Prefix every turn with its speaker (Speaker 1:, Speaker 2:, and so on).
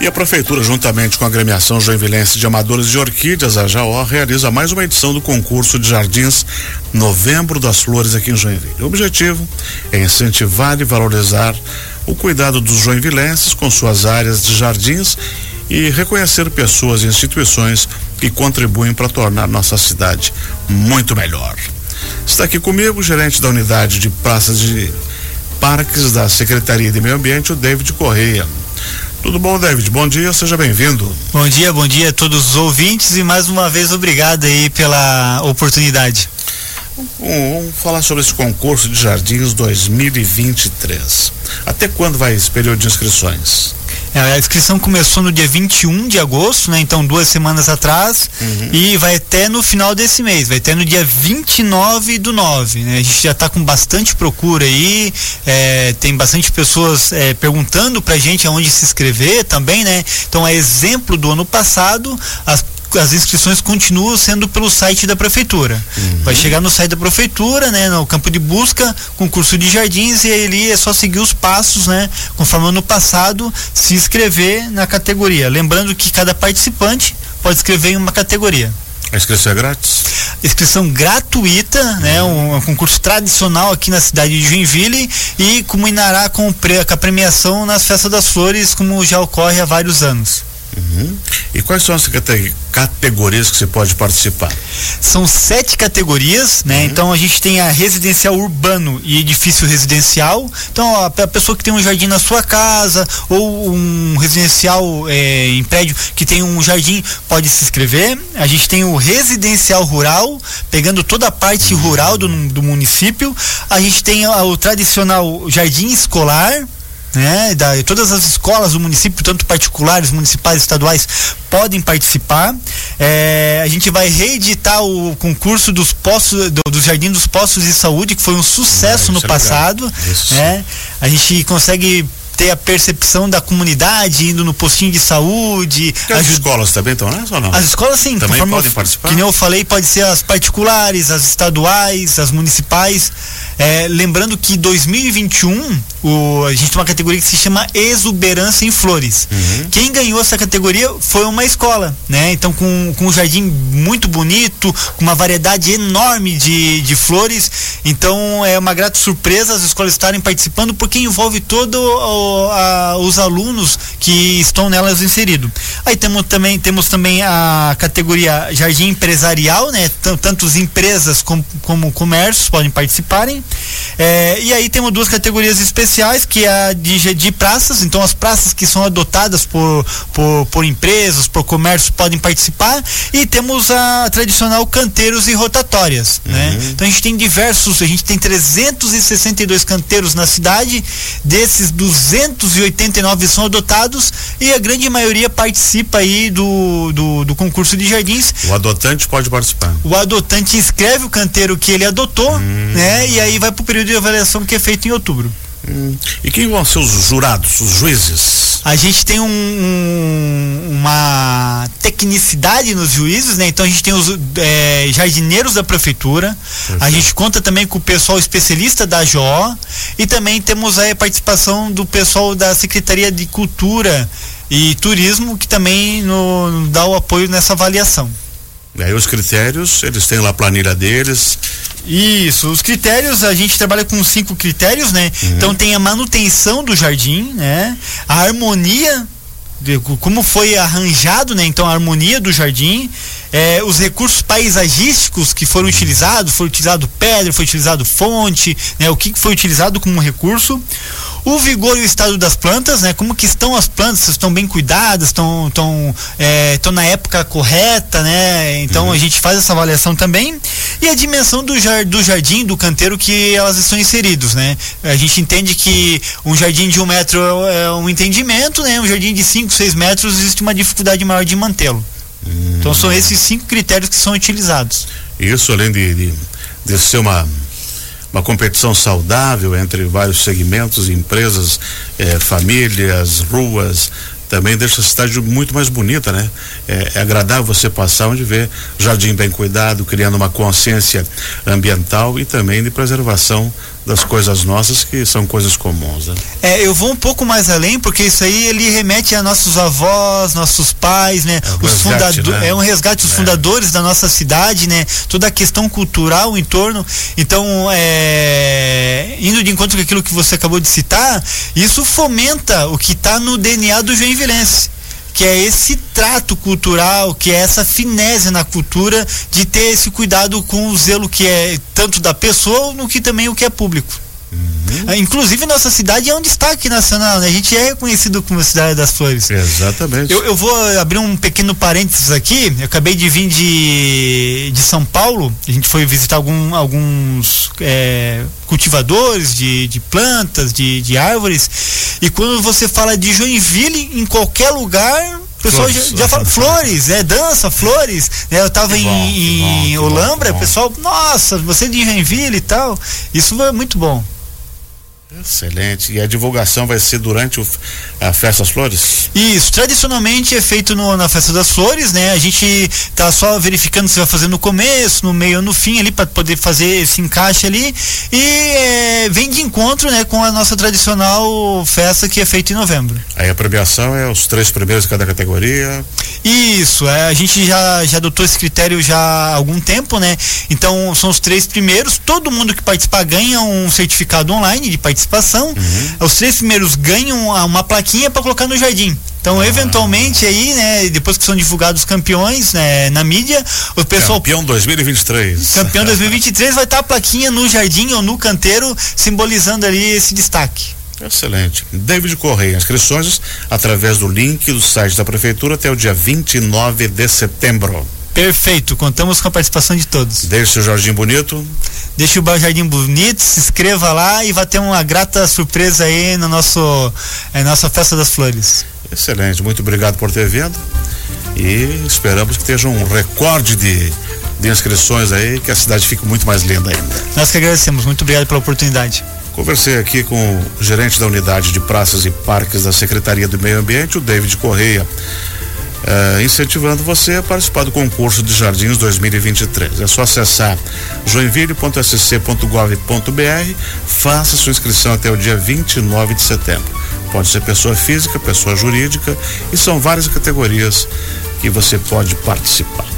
Speaker 1: E a Prefeitura, juntamente com a agremiação Joinvilense de Amadores de Orquídeas, a JAO, realiza mais uma edição do concurso de jardins Novembro das Flores aqui em Joinville. O objetivo é incentivar e valorizar o cuidado dos joinvilenses com suas áreas de jardins e reconhecer pessoas e instituições que contribuem para tornar nossa cidade muito melhor. Está aqui comigo o gerente da unidade de praças de parques da Secretaria de Meio Ambiente, o David Correia. Tudo bom, David? Bom dia, seja bem-vindo.
Speaker 2: Bom dia, bom dia a todos os ouvintes e mais uma vez obrigado aí pela oportunidade.
Speaker 1: Vamos falar sobre esse concurso de jardins 2023. Até quando vai esse período de inscrições?
Speaker 2: É, a inscrição começou no dia 21 de agosto, né? Então duas semanas atrás uhum. e vai até no final desse mês, vai até no dia 29 do 9, né? A gente já está com bastante procura aí, é, tem bastante pessoas é, perguntando pra gente aonde se inscrever também, né? Então é exemplo do ano passado, as as inscrições continuam sendo pelo site da prefeitura. Uhum. Vai chegar no site da prefeitura, né, no campo de busca, concurso de jardins e ali é só seguir os passos, né, conforme ano passado, se inscrever na categoria. Lembrando que cada participante pode escrever em uma categoria.
Speaker 1: A inscrição é grátis?
Speaker 2: Inscrição gratuita, né? Um, um, concurso tradicional aqui na cidade de Joinville e culminará com, com a premiação nas Festas das Flores, como já ocorre há vários anos.
Speaker 1: Uhum. E quais são as categorias que você pode participar?
Speaker 2: São sete categorias, né? Uhum. Então a gente tem a residencial urbano e edifício residencial. Então a, a pessoa que tem um jardim na sua casa ou um residencial é, em prédio que tem um jardim pode se inscrever. A gente tem o residencial rural, pegando toda a parte uhum. rural do, do município. A gente tem o tradicional jardim escolar né, da, todas as escolas do município, tanto particulares, municipais, estaduais, podem participar. É, a gente vai reeditar o concurso dos postos, do, do Jardim dos Postos de Saúde, que foi um sucesso ah, no é passado. Né? A gente consegue ter a percepção da comunidade indo no postinho de saúde.
Speaker 1: As escolas também estão nessa ou não?
Speaker 2: As escolas sim.
Speaker 1: Também podem participar?
Speaker 2: Que nem eu falei, pode ser as particulares, as estaduais, as municipais. É, lembrando que 2021 o, a gente tem uma categoria que se chama Exuberância em Flores. Uhum. Quem ganhou essa categoria foi uma escola, né? Então com, com um jardim muito bonito, com uma variedade enorme de, de flores. Então é uma grata surpresa as escolas estarem participando porque envolve todo o, a, os alunos que estão nelas inseridos. Aí temos também, temos também a categoria Jardim Empresarial, né? Tanto empresas como, como comércios podem participarem. É, e aí temos duas categorias especiais, que é a de, de praças, então as praças que são adotadas por, por, por empresas, por comércios podem participar, e temos a tradicional canteiros e rotatórias. Né? Uhum. Né? Então a gente tem diversos, a gente tem 362 canteiros na cidade, desses 289 são adotados e a grande maioria participa aí do, do, do concurso de jardins.
Speaker 1: O adotante pode participar.
Speaker 2: O adotante inscreve o canteiro que ele adotou, uhum. né? E aí vai para o período de avaliação que é feito em outubro.
Speaker 1: Hum. E quem vão ser os jurados, os juízes?
Speaker 2: A gente tem um, um, uma tecnicidade nos juízes, né? Então a gente tem os é, jardineiros da prefeitura, Perfeito. a gente conta também com o pessoal especialista da JO e também temos a participação do pessoal da Secretaria de Cultura e Turismo que também no, dá o apoio nessa avaliação.
Speaker 1: E aí os critérios, eles têm lá a planilha deles,
Speaker 2: isso, os critérios, a gente trabalha com cinco critérios, né? Uhum. Então tem a manutenção do jardim, né? A harmonia de, como foi arranjado, né? Então a harmonia do jardim, é, os recursos paisagísticos que foram utilizados, foi utilizado pedra, foi utilizado fonte, né? O que foi utilizado como recurso, o vigor e o estado das plantas, né? Como que estão as plantas, estão bem cuidadas, estão estão é, na época correta, né? Então uhum. a gente faz essa avaliação também e a dimensão do, jar, do jardim, do canteiro que elas estão inseridos, né? A gente entende que um jardim de um metro é um entendimento, né? Um jardim de cinco, seis metros existe uma dificuldade maior de mantê-lo. Uhum. Então são esses cinco critérios que são utilizados.
Speaker 1: Isso além de, de, de ser uma uma competição saudável entre vários segmentos, empresas, eh, famílias, ruas, também deixa a cidade muito mais bonita, né? É, é, agradável você passar onde vê jardim bem cuidado, criando uma consciência ambiental e também de preservação das coisas nossas que são coisas comuns. Né?
Speaker 2: É, eu vou um pouco mais além, porque isso aí ele remete a nossos avós, nossos pais, né? É um os fundadores, né? é um resgate dos é. fundadores da nossa cidade, né? Toda a questão cultural em torno. Então, é, indo de encontro com aquilo que você acabou de citar, isso fomenta o que está no DNA do Joinvilense que é esse trato cultural, que é essa finese na cultura de ter esse cuidado com o zelo que é tanto da pessoa, no que também o que é público. Uhum. Inclusive nossa cidade é um destaque nacional, né? A gente é reconhecido como cidade das flores.
Speaker 1: Exatamente.
Speaker 2: Eu, eu vou abrir um pequeno parênteses aqui. Eu acabei de vir de, de São Paulo. A gente foi visitar algum, alguns é, cultivadores de, de plantas, de, de árvores. E quando você fala de Joinville, em qualquer lugar, o pessoal já, já, fala flores, é dança, flores. Né? Eu estava em, bom, em bom, Olambra, o pessoal, nossa, você é de Joinville e tal. Isso é muito bom.
Speaker 1: Excelente. E a divulgação vai ser durante o, a Festa das Flores?
Speaker 2: Isso. Tradicionalmente é feito no, na Festa das Flores, né? A gente tá só verificando se vai fazer no começo, no meio ou no fim ali para poder fazer esse encaixe ali e é, vem de encontro, né, com a nossa tradicional festa que é feita em novembro.
Speaker 1: Aí a premiação é os três primeiros de cada categoria.
Speaker 2: Isso. É, a gente já já adotou esse critério já há algum tempo, né? Então são os três primeiros. Todo mundo que participar ganha um certificado online de participação participação. Uhum. Os três primeiros ganham uma plaquinha para colocar no jardim. Então, ah. eventualmente aí, né, depois que são divulgados os campeões, né, na mídia, o pessoal
Speaker 1: Campeão 2023.
Speaker 2: Campeão 2023 vai estar a plaquinha no jardim ou no canteiro simbolizando ali esse destaque.
Speaker 1: Excelente. David Correia, inscrições através do link do site da prefeitura até o dia 29 de setembro.
Speaker 2: Perfeito, contamos com a participação de todos.
Speaker 1: Deixe seu jardim bonito.
Speaker 2: Deixe o jardim bonito, se inscreva lá e vai ter uma grata surpresa aí no nosso é, nossa festa das flores.
Speaker 1: Excelente, muito obrigado por ter vindo e esperamos que esteja um recorde de, de inscrições aí, que a cidade fique muito mais linda ainda.
Speaker 2: Nós que agradecemos, muito obrigado pela oportunidade.
Speaker 1: Conversei aqui com o gerente da unidade de praças e parques da Secretaria do Meio Ambiente, o David Correia uh, incentivando você a participar do concurso de jardins 2023. É só acessar joinville.sc.gov.br, faça sua inscrição até o dia 29 de setembro. Pode ser pessoa física, pessoa jurídica e são várias categorias que você pode participar.